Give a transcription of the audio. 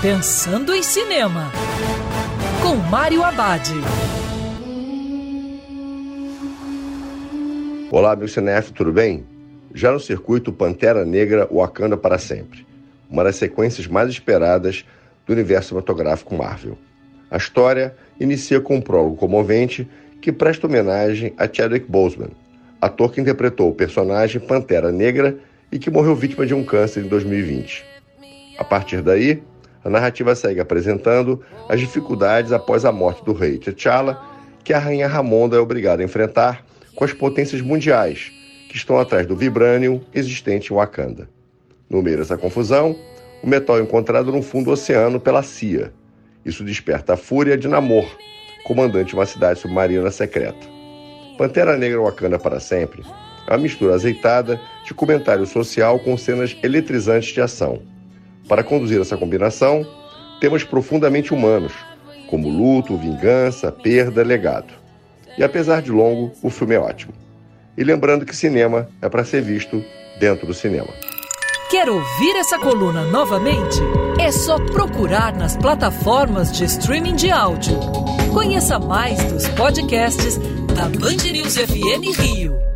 Pensando em Cinema, com Mário Abad. Olá, meu cinef, tudo bem? Já no circuito Pantera Negra Wakanda para sempre, uma das sequências mais esperadas do universo cinematográfico Marvel. A história inicia com um prólogo comovente que presta homenagem a Chadwick Boseman, ator que interpretou o personagem Pantera Negra e que morreu vítima de um câncer em 2020. A partir daí, a narrativa segue apresentando as dificuldades após a morte do rei T'Challa, que a rainha Ramonda é obrigada a enfrentar com as potências mundiais que estão atrás do vibranium existente em Wakanda. No meio dessa confusão, o metal é encontrado no fundo do oceano pela CIA. Isso desperta a fúria de Namor, comandante de uma cidade submarina secreta. Pantera Negra Wakanda para sempre é uma mistura azeitada de comentário social com cenas eletrizantes de ação. Para conduzir essa combinação, temas profundamente humanos, como luto, vingança, perda, legado. E apesar de longo, o filme é ótimo. E lembrando que cinema é para ser visto dentro do cinema. Quer ouvir essa coluna novamente? É só procurar nas plataformas de streaming de áudio. Conheça mais dos podcasts da Band News FM Rio.